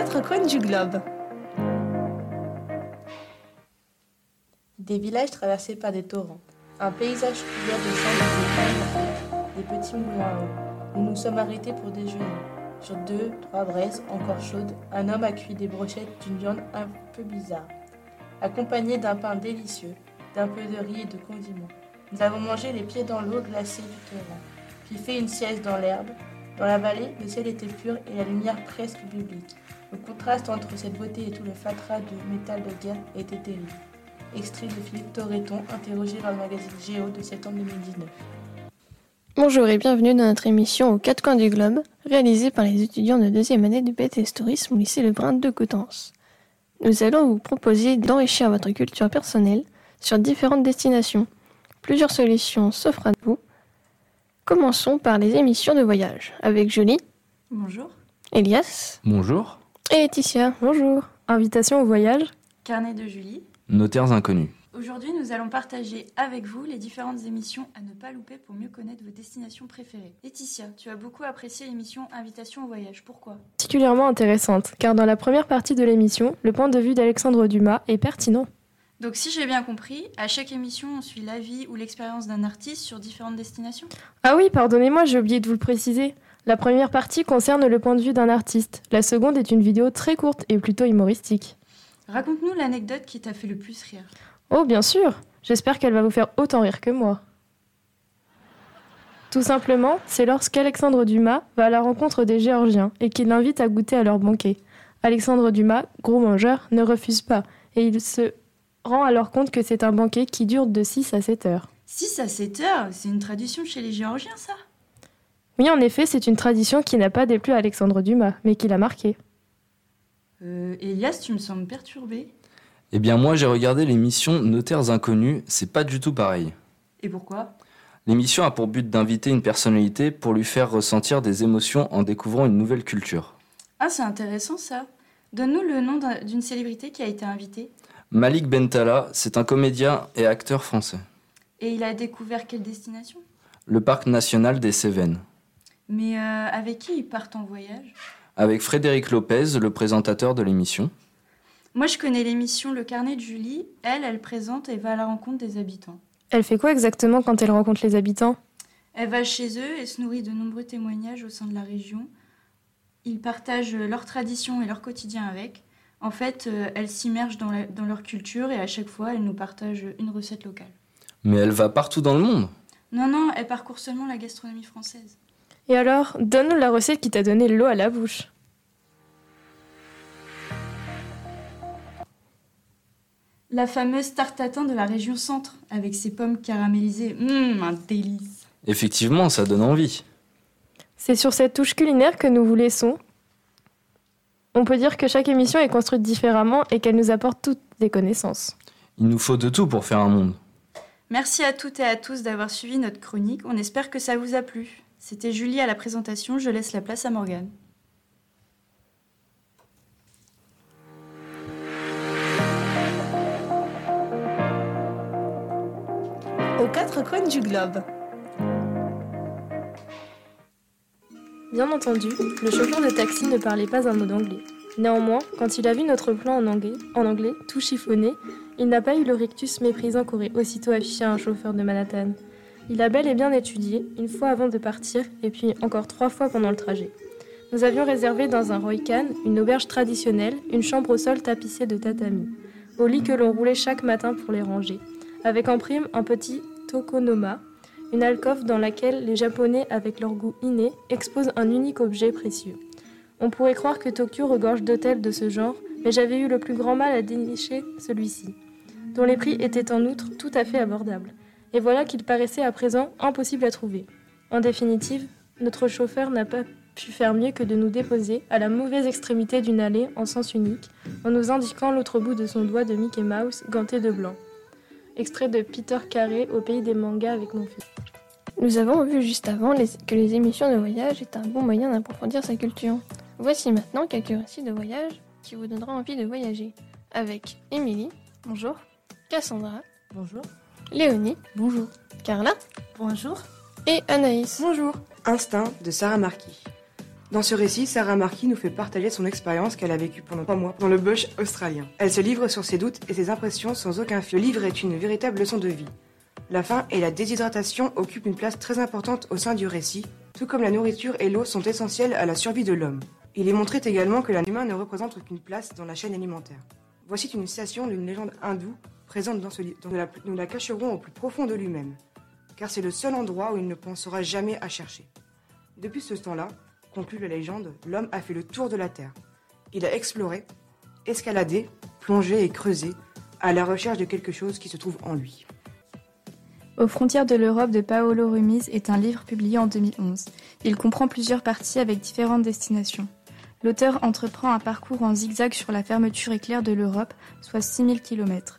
quatre coins du globe. Des villages traversés par des torrents. Un paysage couvert de champs de des petits moulins à eau. Nous nous sommes arrêtés pour déjeuner. Sur deux, trois braises encore chaudes, un homme a cuit des brochettes d'une viande un peu bizarre, accompagné d'un pain délicieux, d'un peu de riz et de condiments. Nous avons mangé les pieds dans l'eau glacée du torrent, puis fait une sieste dans l'herbe. Dans la vallée, le ciel était pur et la lumière presque biblique. Le contraste entre cette beauté et tout le fatras de métal de guerre était terrible. Extrait de Philippe Torreton, interrogé dans le magazine Géo de septembre 2019. Bonjour et bienvenue dans notre émission aux quatre coins du globe, réalisée par les étudiants de deuxième année du BTS Tourisme au lycée Lebrun de Coutances. Nous allons vous proposer d'enrichir votre culture personnelle sur différentes destinations. Plusieurs solutions s'offrent à vous. Commençons par les émissions de voyage avec Julie. Bonjour. Elias. Bonjour. Et Laetitia. Bonjour. Invitation au voyage. Carnet de Julie. Notaires inconnus. Aujourd'hui, nous allons partager avec vous les différentes émissions à ne pas louper pour mieux connaître vos destinations préférées. Laetitia, tu as beaucoup apprécié l'émission Invitation au voyage. Pourquoi? Particulièrement intéressante, car dans la première partie de l'émission, le point de vue d'Alexandre Dumas est pertinent. Donc si j'ai bien compris, à chaque émission, on suit la vie ou l'expérience d'un artiste sur différentes destinations? Ah oui, pardonnez-moi, j'ai oublié de vous le préciser. La première partie concerne le point de vue d'un artiste. La seconde est une vidéo très courte et plutôt humoristique. Raconte-nous l'anecdote qui t'a fait le plus rire. Oh, bien sûr J'espère qu'elle va vous faire autant rire que moi. Tout simplement, c'est lorsqu'Alexandre Dumas va à la rencontre des Géorgiens et qu'il l'invite à goûter à leur banquet. Alexandre Dumas, gros mangeur, ne refuse pas et il se rend alors compte que c'est un banquet qui dure de 6 à 7 heures. 6 à 7 heures C'est une tradition chez les Géorgiens, ça? Oui, en effet, c'est une tradition qui n'a pas déplu à Alexandre Dumas, mais qui l'a marqué. Euh, Elias, tu me sembles perturbé. Eh bien moi j'ai regardé l'émission Notaires inconnus, c'est pas du tout pareil. Et pourquoi? L'émission a pour but d'inviter une personnalité pour lui faire ressentir des émotions en découvrant une nouvelle culture. Ah, c'est intéressant ça. Donne-nous le nom d'un- d'une célébrité qui a été invitée. Malik Bentala, c'est un comédien et acteur français. Et il a découvert quelle destination? Le parc national des Cévennes. Mais euh, avec qui ils partent en voyage? Avec Frédéric Lopez, le présentateur de l'émission. Moi, je connais l'émission Le Carnet de Julie. Elle, elle présente et va à la rencontre des habitants. Elle fait quoi exactement quand elle rencontre les habitants? Elle va chez eux et se nourrit de nombreux témoignages au sein de la région. Ils partagent leurs traditions et leur quotidien avec. En fait, euh, elle s'immerge dans, la- dans leur culture et à chaque fois, elle nous partage une recette locale. Mais elle va partout dans le monde. Non, non, elle parcourt seulement la gastronomie française. Et alors, donne-nous la recette qui t'a donné l'eau à la bouche. La fameuse tarte tatin de la région centre, avec ses pommes caramélisées. Hum, un délice. Effectivement, ça donne envie. C'est sur cette touche culinaire que nous vous laissons. On peut dire que chaque émission est construite différemment et qu'elle nous apporte toutes des connaissances. Il nous faut de tout pour faire un monde. Merci à toutes et à tous d'avoir suivi notre chronique. On espère que ça vous a plu. C'était Julie à la présentation. Je laisse la place à Morgane. Aux quatre coins du globe. Bien entendu, le chauffeur de taxi ne parlait pas un mot d'anglais. Néanmoins, quand il a vu notre plan en anglais, en anglais tout chiffonné, il n'a pas eu le rictus méprisant qu'aurait aussitôt affiché un chauffeur de Manhattan. Il a bel et bien étudié, une fois avant de partir, et puis encore trois fois pendant le trajet. Nous avions réservé dans un Roycan, une auberge traditionnelle, une chambre au sol tapissée de tatamis, au lit que l'on roulait chaque matin pour les ranger, avec en prime un petit tokonoma, une alcôve dans laquelle les Japonais, avec leur goût inné, exposent un unique objet précieux. On pourrait croire que Tokyo regorge d'hôtels de ce genre, mais j'avais eu le plus grand mal à dénicher celui-ci, dont les prix étaient en outre tout à fait abordables. Et voilà qu'il paraissait à présent impossible à trouver. En définitive, notre chauffeur n'a pas pu faire mieux que de nous déposer à la mauvaise extrémité d'une allée en sens unique, en nous indiquant l'autre bout de son doigt de Mickey Mouse ganté de blanc. Extrait de Peter Carré au pays des mangas avec mon fils. Nous avons vu juste avant les- que les émissions de voyage est un bon moyen d'approfondir sa culture. Voici maintenant quelques récits de voyage qui vous donneront envie de voyager. Avec Émilie, Bonjour. Cassandra, Bonjour. Léonie, Bonjour. Carla Bonjour. et Anaïs. Bonjour. Instinct de Sarah Marquis. Dans ce récit, Sarah Marquis nous fait partager son expérience qu'elle a vécue pendant trois mois dans le bush australien. Elle se livre sur ses doutes et ses impressions sans aucun fil. Le livre est une véritable leçon de vie. La faim et la déshydratation occupent une place très importante au sein du récit, tout comme la nourriture et l'eau sont essentielles à la survie de l'homme. Il est montré également que l'humain ne représente qu'une place dans la chaîne alimentaire. Voici une citation d'une légende hindoue présente dans ce livre. Nous la, nous la cacherons au plus profond de lui-même, car c'est le seul endroit où il ne pensera jamais à chercher. Depuis ce temps-là, conclut la légende, l'homme a fait le tour de la Terre. Il a exploré, escaladé, plongé et creusé à la recherche de quelque chose qui se trouve en lui. Aux frontières de l'Europe de Paolo Rumiz est un livre publié en 2011. Il comprend plusieurs parties avec différentes destinations. L'auteur entreprend un parcours en zigzag sur la fermeture éclair de l'Europe, soit 6000 km.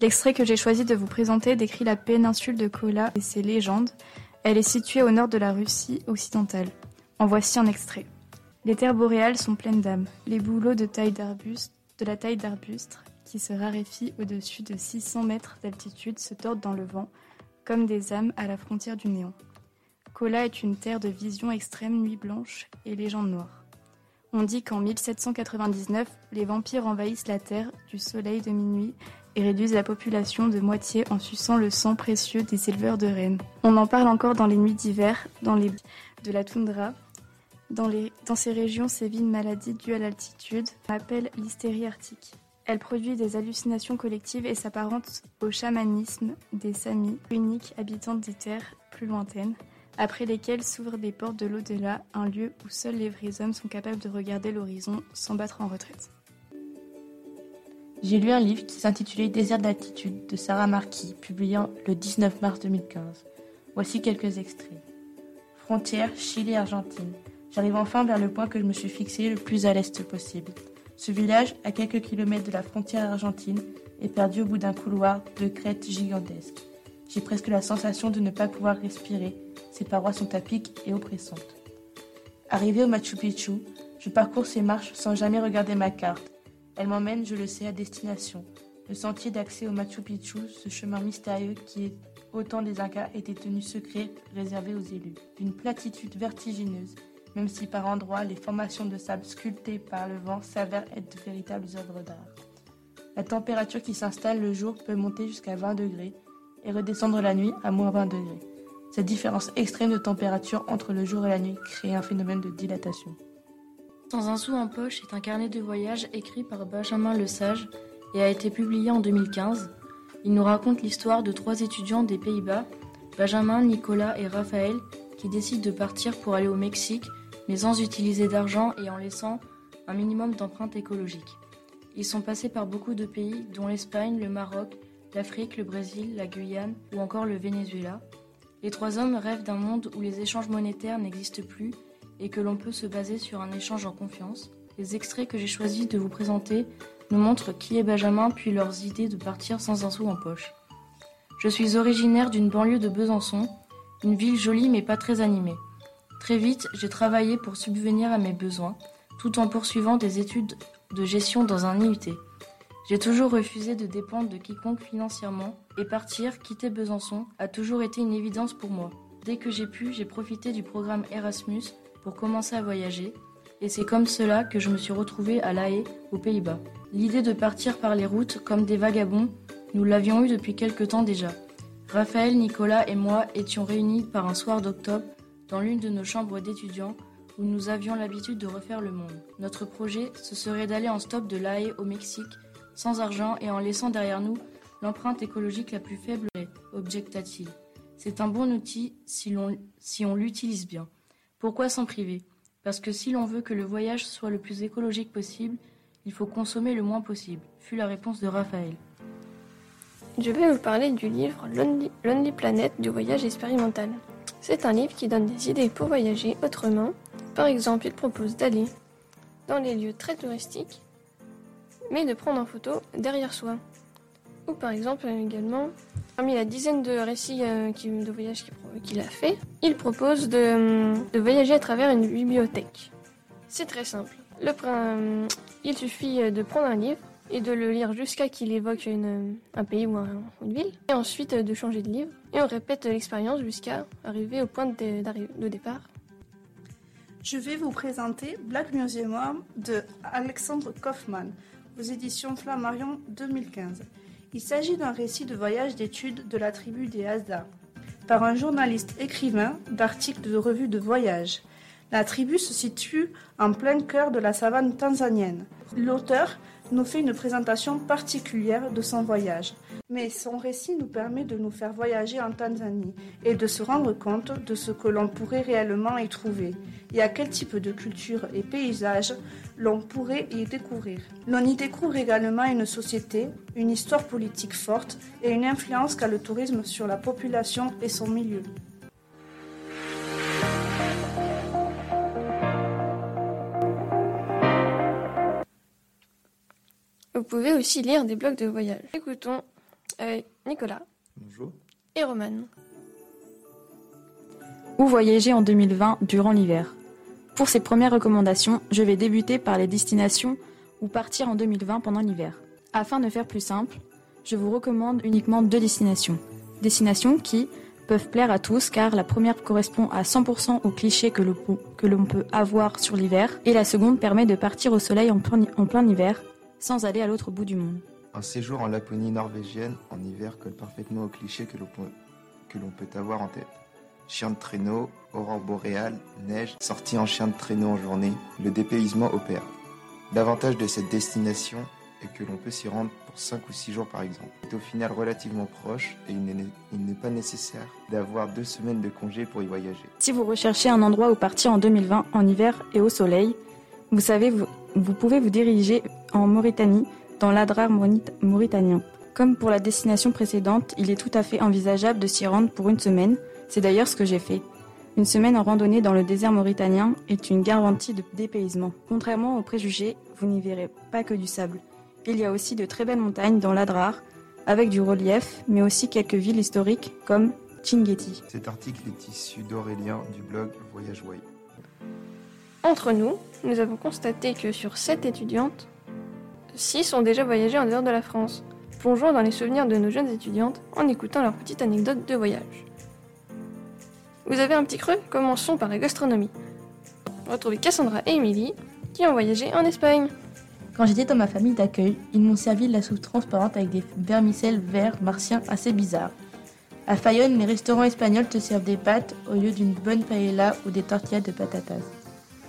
L'extrait que j'ai choisi de vous présenter décrit la péninsule de Kola et ses légendes. Elle est située au nord de la Russie occidentale. En voici un extrait. Les terres boréales sont pleines d'âmes. Les bouleaux de, taille d'arbuste, de la taille d'arbuste, qui se raréfient au-dessus de 600 mètres d'altitude, se tordent dans le vent, comme des âmes à la frontière du néant. Kola est une terre de vision extrême, nuit blanche et légende noire. On dit qu'en 1799, les vampires envahissent la terre du soleil de minuit et réduisent la population de moitié en suçant le sang précieux des éleveurs de rennes. On en parle encore dans les nuits d'hiver, dans les de la toundra, dans, ces régions sévit une maladie due à l'altitude, qu'on appelle l'hystérie arctique. Elle produit des hallucinations collectives et s'apparente au chamanisme des Samis, uniques habitants des terres plus lointaines, après lesquelles s'ouvrent des portes de l'au-delà, un lieu où seuls les vrais hommes sont capables de regarder l'horizon sans battre en retraite. J'ai lu un livre qui s'intitulait Désert d'altitude de Sarah Marquis, publié le 19 mars 2015. Voici quelques extraits. Frontière Chili-Argentine. J'arrive enfin vers le point que je me suis fixé le plus à l'est possible. Ce village, à quelques kilomètres de la frontière argentine, est perdu au bout d'un couloir de crêtes gigantesques. J'ai presque la sensation de ne pas pouvoir respirer. Ses parois sont à pic et oppressantes. Arrivé au Machu Picchu, je parcours ces marches sans jamais regarder ma carte. Elle m'emmène, je le sais, à destination. Le sentier d'accès au Machu Picchu, ce chemin mystérieux qui est au temps des Incas était tenu secret, réservé aux élus. D'une platitude vertigineuse, même si par endroits les formations de sable sculptées par le vent s'avèrent être de véritables œuvres d'art. La température qui s'installe le jour peut monter jusqu'à 20 degrés et redescendre la nuit à moins 20 degrés. Cette différence extrême de température entre le jour et la nuit crée un phénomène de dilatation. Sans un sou en poche est un carnet de voyage écrit par Benjamin Lesage et a été publié en 2015. Il nous raconte l'histoire de trois étudiants des Pays-Bas, Benjamin, Nicolas et Raphaël, qui décident de partir pour aller au Mexique mais sans utiliser d'argent et en laissant un minimum d'empreinte écologique. Ils sont passés par beaucoup de pays, dont l'Espagne, le Maroc, l'Afrique, le Brésil, la Guyane ou encore le Venezuela. Les trois hommes rêvent d'un monde où les échanges monétaires n'existent plus et que l'on peut se baser sur un échange en confiance. Les extraits que j'ai choisi de vous présenter nous montrent qui est Benjamin puis leurs idées de partir sans un sou en poche. Je suis originaire d'une banlieue de Besançon, une ville jolie mais pas très animée. Très vite, j'ai travaillé pour subvenir à mes besoins, tout en poursuivant des études de gestion dans un IUT. J'ai toujours refusé de dépendre de quiconque financièrement, et partir, quitter Besançon, a toujours été une évidence pour moi. Dès que j'ai pu, j'ai profité du programme Erasmus pour commencer à voyager, et c'est comme cela que je me suis retrouvée à La Haye, aux Pays-Bas. L'idée de partir par les routes comme des vagabonds, nous l'avions eue depuis quelque temps déjà. Raphaël, Nicolas et moi étions réunis par un soir d'octobre dans l'une de nos chambres d'étudiants où nous avions l'habitude de refaire le monde. Notre projet, ce serait d'aller en stop de La Haye au Mexique, sans argent et en laissant derrière nous l'empreinte écologique la plus faible, objecta-t-il. C'est un bon outil si, si on l'utilise bien. Pourquoi s'en priver? Parce que si l'on veut que le voyage soit le plus écologique possible, il faut consommer le moins possible, fut la réponse de Raphaël. Je vais vous parler du livre Lonely, Planet du voyage expérimental. C'est un livre qui donne des idées pour voyager autrement. Par exemple, il propose d'aller dans les lieux très touristiques, mais de prendre en photo derrière soi. Par exemple également, parmi la dizaine de récits euh, de voyage qu'il a fait, il propose de, voyager à travers une bibliothèque. C'est très simple. Le, il suffit de prendre un livre, et de le lire jusqu'à qu'il évoque un pays ou une ville, et ensuite de changer de livre, et on répète l'expérience jusqu'à arriver au point de, de départ. Je vais vous présenter Black Museum de Alexandre Kaufmann aux éditions Flammarion 2015. Il s'agit d'un récit de voyage d'études de la tribu des Hasda par un journaliste écrivain d'articles de revues de voyage. La tribu se situe en plein cœur de la savane tanzanienne. L'auteur nous fait une présentation particulière de son voyage. Mais son récit nous permet de nous faire voyager en Tanzanie et de se rendre compte de ce que l'on pourrait réellement y trouver et à quel type de culture et paysage l'on pourrait y découvrir. L'on y découvre également une société, une histoire politique forte et une influence qu'a le tourisme sur la population et son milieu. Vous pouvez aussi lire des blogs de voyage. Écoutons avec Nicolas Bonjour. et Roman. Où voyager en 2020 durant l'hiver? Pour ces premières recommandations, je vais débuter par les destinations où partir en 2020 pendant l'hiver. Afin de faire plus simple, je vous recommande uniquement deux destinations. Destinations qui peuvent plaire à tous car la première correspond à 100% aux clichés que l'on peut- avoir sur l'hiver et la seconde permet de partir au soleil en plein, hiver sans aller à l'autre bout du monde. Un séjour en Laponie norvégienne en hiver colle parfaitement aux clichés que l'on peut, peut avoir en tête. Chien de traîneau, aurore boréale, neige, sortie en chien de traîneau en journée, le dépaysement opère. L'avantage de cette destination est que l'on peut s'y rendre pour 5 ou 6 jours par exemple. C'est au final relativement proche et il n'est pas nécessaire d'avoir deux semaines de congé pour y voyager. Si vous recherchez un endroit où partir en 2020 en hiver et au soleil, vous savez, vous, vous pouvez vous diriger en Mauritanie, dans l'Adrar maurita- mauritanien. Comme pour la destination précédente, il est tout à fait envisageable de s'y rendre pour une semaine. C'est d'ailleurs ce que j'ai fait. Une semaine en randonnée dans le désert mauritanien est une garantie de dépaysement. Contrairement aux préjugés, vous n'y verrez pas que du sable. Il y a aussi de très belles montagnes dans l'Adrar, avec du relief, mais aussi quelques villes historiques comme Chinguetti. Cet article est issu d'Aurélien du blog Voyage Way. Entre nous, nous avons constaté que sur 7 étudiantes, 6 ont déjà voyagé en dehors de la France. Plongeons dans les souvenirs de nos jeunes étudiantes en écoutant leur petite anecdote de voyage. Vous avez un petit creux? Commençons par la gastronomie. Retrouvez Cassandra et Émilie qui ont voyagé en Espagne. Quand j'étais dans ma famille d'accueil, ils m'ont servi de la soupe transparente avec des vermicelles verts martiens assez bizarres. À Fayonne, les restaurants espagnols te servent des pâtes au lieu d'une bonne paella ou des tortillas de patatas.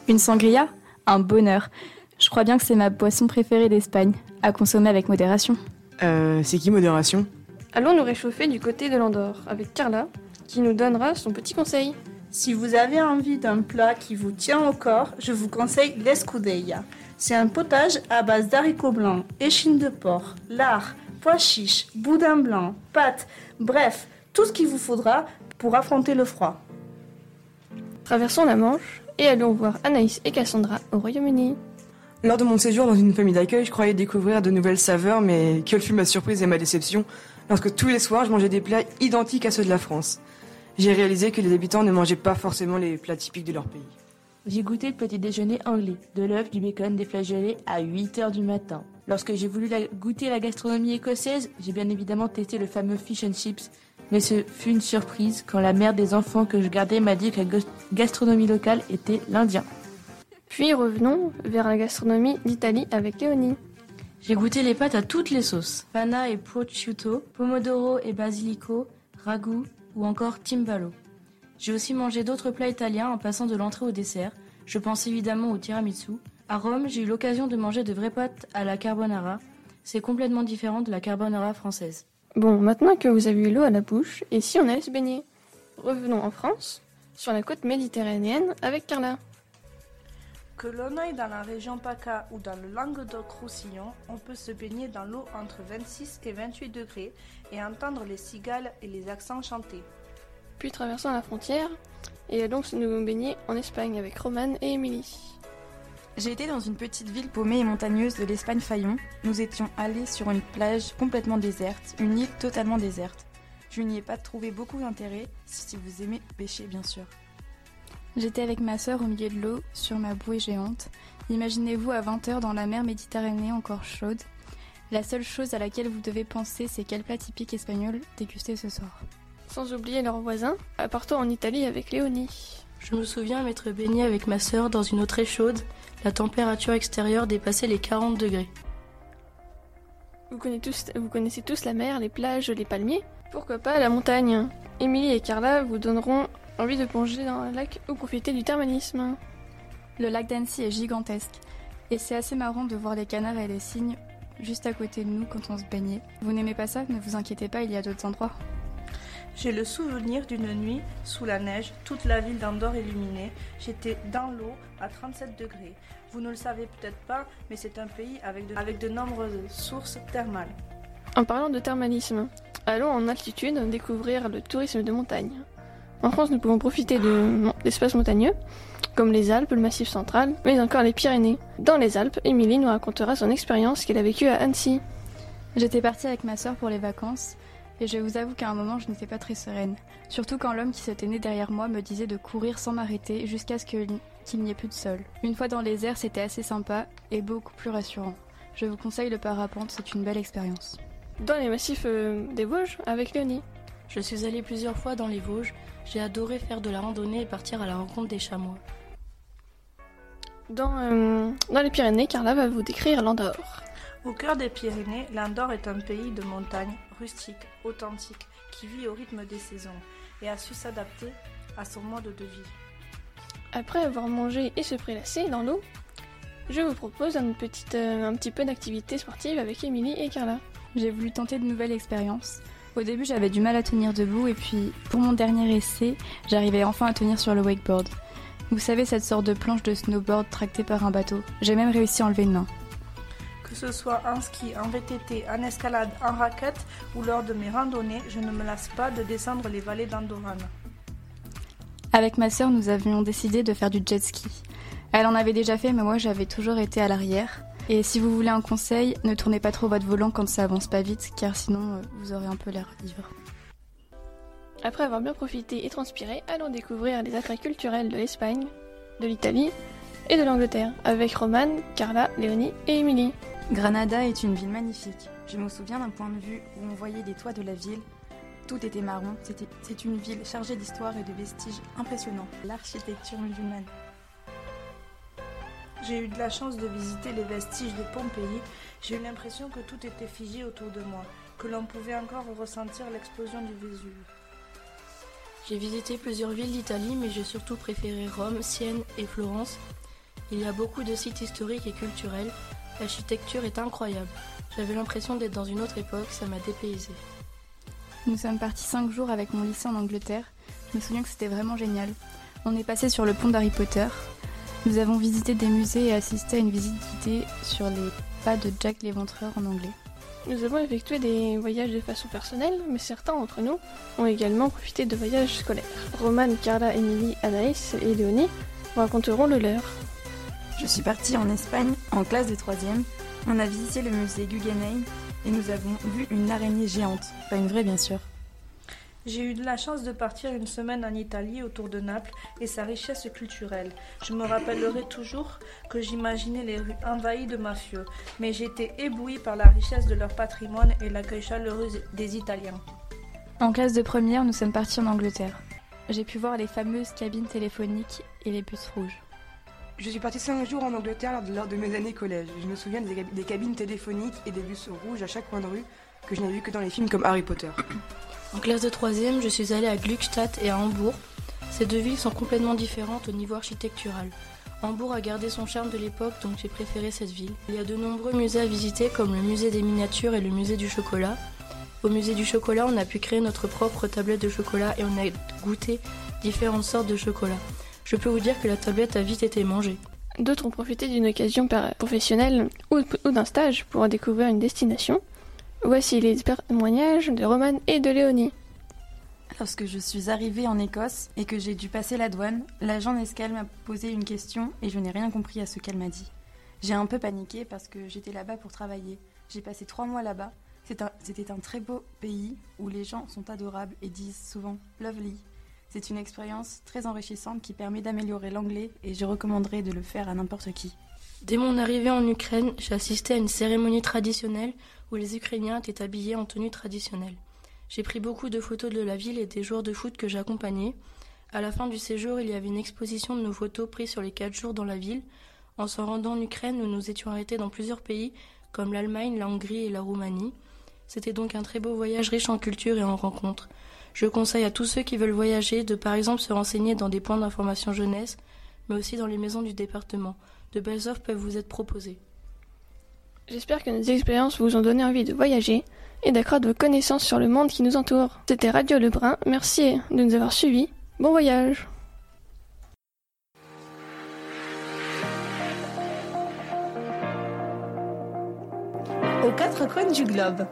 Une sangria? Un bonheur. Je crois bien que c'est ma boisson préférée d'Espagne, à consommer avec modération. Euh, c'est qui modération? Allons nous réchauffer du côté de l'Andorre avec Carla qui nous donnera son petit conseil. Si vous avez envie d'un plat qui vous tient au corps, je vous conseille l'escudella. C'est un potage à base d'haricots blancs, échine de porc, lard, pois chiches, boudin blanc, pâtes, bref, tout ce qu'il vous faudra pour affronter le froid. Traversons la Manche et allons voir Anaïs et Cassandra au Royaume-Uni. Lors de mon séjour dans une famille d'accueil, je croyais découvrir de nouvelles saveurs, mais quelle fut ma surprise et ma déception lorsque tous les soirs je mangeais des plats identiques à ceux de la France. J'ai réalisé que les habitants ne mangeaient pas forcément les plats typiques de leur pays. J'ai goûté le petit déjeuner anglais, de l'œuf, du bacon, des flageolets à 8h du matin. Lorsque j'ai voulu la- goûter la gastronomie écossaise, j'ai bien évidemment testé le fameux fish and chips. Mais ce fut une surprise quand la mère des enfants que je gardais m'a dit que la gastronomie locale était l'indien. Puis revenons vers la gastronomie d'Italie avec Léonie. J'ai goûté les pâtes à toutes les sauces. Panna et prosciutto, pomodoro et basilico, ragout ou encore timbalo. J'ai aussi mangé d'autres plats italiens en passant de l'entrée au dessert. Je pense évidemment au tiramisu. À Rome, j'ai eu l'occasion de manger de vraies pâtes à la carbonara. C'est complètement différent de la carbonara française. Bon, maintenant que vous avez eu l'eau à la bouche, et si on allait se baigner? Revenons en France, sur la côte méditerranéenne avec Carla. Que l'on aille dans la région PACA ou dans le Languedoc-Roussillon, on peut se baigner dans l'eau entre 26 et 28 degrés et entendre les cigales et les accents chanter. Puis traversons la frontière et allons nous baigner en Espagne avec Romane et Émilie. J'ai été dans une petite ville paumée et montagneuse de l'Espagne Fayon. Nous étions allés sur une plage complètement déserte, une île totalement déserte. Je n'y ai pas trouvé beaucoup d'intérêt, si vous aimez pêcher bien sûr. J'étais avec ma sœur au milieu de l'eau, sur ma bouée géante. Imaginez-vous à 20h dans la mer Méditerranée encore chaude. La seule chose à laquelle vous devez penser, c'est quel plat typique espagnol déguster ce soir. Sans oublier leurs voisins, partons en Italie avec Léonie. Je me souviens m'être baignée avec ma sœur dans une eau très chaude. La température extérieure dépassait les 40 degrés. Vous connaissez, tous, vous connaissez tous la mer, les plages, les palmiers? Pourquoi pas la montagne? Émilie et Carla vous donneront envie de plonger dans un lac ou profiter du thermalisme. Le lac d'Annecy est gigantesque et c'est assez marrant de voir les canards et les cygnes juste à côté de nous quand on se baignait. Vous n'aimez pas ça? Ne vous inquiétez pas, il y a d'autres endroits. J'ai le souvenir d'une nuit sous la neige, toute la ville d'Andorre illuminée. J'étais dans l'eau à 37 degrés. Vous ne le savez peut-être pas, mais c'est un pays avec de, avec de nombreuses sources thermales. En parlant de thermalisme, allons en altitude découvrir le tourisme de montagne. En France, nous pouvons profiter d'espaces montagneux, comme les Alpes, le Massif central, mais encore les Pyrénées. Dans les Alpes, Émilie nous racontera son expérience qu'elle a vécue à Annecy. J'étais partie avec ma sœur pour les vacances, et je vous avoue qu'à un moment, je n'étais pas très sereine. Surtout quand l'homme qui se tenait derrière moi me disait de courir sans m'arrêter jusqu'à ce qu'il n'y ait plus de sol. Une fois dans les airs, c'était assez sympa et beaucoup plus rassurant. Je vous conseille le parapente, c'est une belle expérience. Dans les massifs euh, des Vosges, avec Léonie. Je suis allée plusieurs fois dans les Vosges. J'ai adoré faire de la randonnée et partir à la rencontre des chamois. Dans, euh, dans les Pyrénées, Carla va vous décrire l'Andorre. Au cœur des Pyrénées, l'Andorre est un pays de montagne, rustique, authentique, qui vit au rythme des saisons et a su s'adapter à son mode de vie. Après avoir mangé et se prélasser dans l'eau, je vous propose une petite, euh, un petit peu d'activité sportive avec Émilie et Carla. J'ai voulu tenter de nouvelles expériences. Au début, j'avais du mal à tenir debout et puis, pour mon dernier essai, j'arrivais enfin à tenir sur le wakeboard. Vous savez, cette sorte de planche de snowboard tractée par un bateau. J'ai même réussi à enlever une main. Que ce soit en ski, en VTT, en escalade, en raquette ou lors de mes randonnées, je ne me lasse pas de descendre les vallées d'Andorane. Avec ma sœur, nous avions décidé de faire du jet ski. Elle en avait déjà fait, mais moi j'avais toujours été à l'arrière. Et si vous voulez un conseil, ne tournez pas trop votre volant quand ça avance pas vite, car sinon euh, vous aurez un peu l'air ivre. Après avoir bien profité et transpiré, allons découvrir les attraits culturels de l'Espagne, de l'Italie et de l'Angleterre, avec Romane, Carla, Léonie et Émilie. Granada est une ville magnifique. Je me souviens d'un point de vue où on voyait les toits de la ville. Tout était marron. C'est une ville chargée d'histoire et de vestiges impressionnants. L'architecture musulmane. J'ai eu de la chance de visiter les vestiges de Pompéi. J'ai eu l'impression que tout était figé autour de moi, que l'on pouvait encore ressentir l'explosion du Vésuve. J'ai visité plusieurs villes d'Italie, mais j'ai surtout préféré Rome, Sienne et Florence. Il y a beaucoup de sites historiques et culturels, L'architecture est incroyable. J'avais l'impression d'être dans une autre époque, ça m'a dépaysé. Nous sommes partis cinq jours avec mon lycée en Angleterre. Je me souviens que c'était vraiment génial. On est passé sur le pont d'Harry Potter. Nous avons visité des musées et assisté à une visite guidée sur les pas de Jack l'Éventreur en anglais. Nous avons effectué des voyages de façon personnelle, mais certains d'entre nous ont également profité de voyages scolaires. Romane, Carla, Émilie, Anaïs et Léonie raconteront le leur. Je suis partie en Espagne en classe de 3 On a visité le musée Guggenheim et nous avons vu une araignée géante. Pas une vraie, bien sûr. J'ai eu de la chance de partir une semaine en Italie autour de Naples et sa richesse culturelle. Je me rappellerai toujours que j'imaginais les rues envahies de mafieux, mais j'étais éblouie par la richesse de leur patrimoine et l'accueil chaleureux des Italiens. En classe de première, nous sommes partis en Angleterre. J'ai pu voir les fameuses cabines téléphoniques et les bus rouges. Je suis partie 5 jours en Angleterre lors de, mes années collège. Je me souviens des, cabines téléphoniques et des bus rouges à chaque coin de rue que je n'ai vu que dans les films comme Harry Potter. En classe de 3 je suis allée à Glückstadt et à Hambourg. Ces deux villes sont complètement différentes au niveau architectural. Hambourg a gardé son charme de l'époque, donc j'ai préféré cette ville. Il y a de nombreux musées à visiter, comme le musée des miniatures et le musée du chocolat. Au musée du chocolat, on a pu créer notre propre tablette de chocolat et on a goûté différentes sortes de chocolat je peux vous dire que la tablette a vite été mangée. D'autres ont profité d'une occasion professionnelle ou, d'un stage pour découvrir une destination. Voici les témoignages de Romane et de Léonie. Lorsque je suis arrivée en Écosse et que j'ai dû passer la douane, l'agent d'escale m'a posé une question et je n'ai rien compris à ce qu'elle m'a dit. J'ai un peu paniqué parce que j'étais là-bas pour travailler. J'ai passé trois mois là-bas. C'était un, un très beau pays où les gens sont adorables et disent souvent lovely c'est une expérience très enrichissante qui permet d'améliorer l'anglais et je recommanderais de le faire à n'importe qui. Dès mon arrivée en Ukraine, j'ai assisté à une cérémonie traditionnelle où les Ukrainiens étaient habillés en tenue traditionnelle. J'ai pris beaucoup de photos de la ville et des joueurs de foot que j'accompagnais. À la fin du séjour, il y avait une exposition de nos photos prises sur les quatre jours dans la ville. En s'en rendant en Ukraine, nous nous étions arrêtés dans plusieurs pays, comme l'Allemagne, la Hongrie et la Roumanie. C'était donc un très beau voyage riche en culture et en rencontres. Je conseille à tous ceux qui veulent voyager de par exemple se renseigner dans des points d'information jeunesse, mais aussi dans les maisons du département. De belles offres peuvent vous être proposées. J'espère que nos expériences vous ont donné envie de voyager et d'accroître vos connaissances sur le monde qui nous entoure. C'était Radio Lebrun, merci de nous avoir suivis. Bon voyage Aux quatre coins du globe.